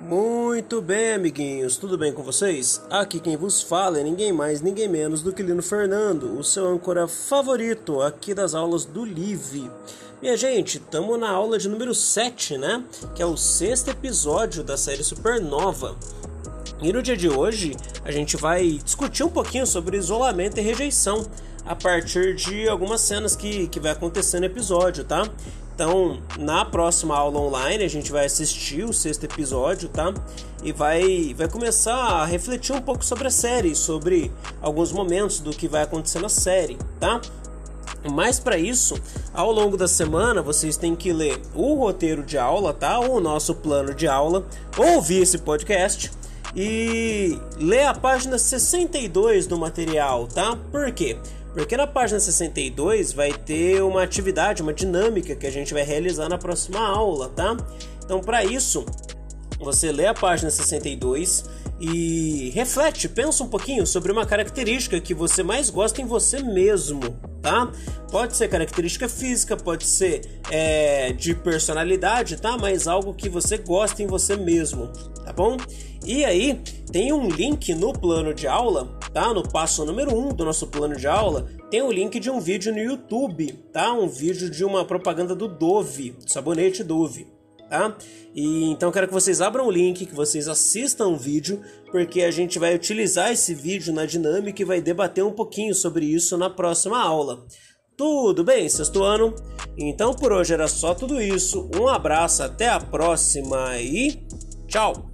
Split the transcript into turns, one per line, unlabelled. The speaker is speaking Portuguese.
Muito bem, amiguinhos, tudo bem com vocês? Aqui quem vos fala é ninguém mais, ninguém menos do que Lino Fernando, o seu âncora favorito aqui das aulas do Live. Minha gente, estamos na aula de número 7, né? Que é o sexto episódio da série Supernova. E no dia de hoje a gente vai discutir um pouquinho sobre isolamento e rejeição a partir de algumas cenas que, que vai acontecer no episódio, tá? Então, na próxima aula online, a gente vai assistir o sexto episódio, tá? E vai, vai começar a refletir um pouco sobre a série, sobre alguns momentos do que vai acontecer na série, tá? Mas para isso, ao longo da semana, vocês têm que ler o roteiro de aula, tá? O nosso plano de aula, ouvir esse podcast e ler a página 62 do material, tá? Por quê? Porque na página 62 vai ter uma atividade, uma dinâmica que a gente vai realizar na próxima aula, tá? Então, para isso, você lê a página 62 e reflete, pensa um pouquinho sobre uma característica que você mais gosta em você mesmo, tá? Pode ser característica física, pode ser é, de personalidade, tá? Mas algo que você gosta em você mesmo, tá bom? E aí, tem um link no plano de aula tá? No passo número 1 um do nosso plano de aula, tem o link de um vídeo no YouTube, tá? Um vídeo de uma propaganda do Dove, do sabonete Dove, tá? E então quero que vocês abram o link, que vocês assistam o vídeo, porque a gente vai utilizar esse vídeo na dinâmica e vai debater um pouquinho sobre isso na próxima aula. Tudo bem, sexto ano? Então por hoje era só tudo isso. Um abraço, até a próxima e tchau!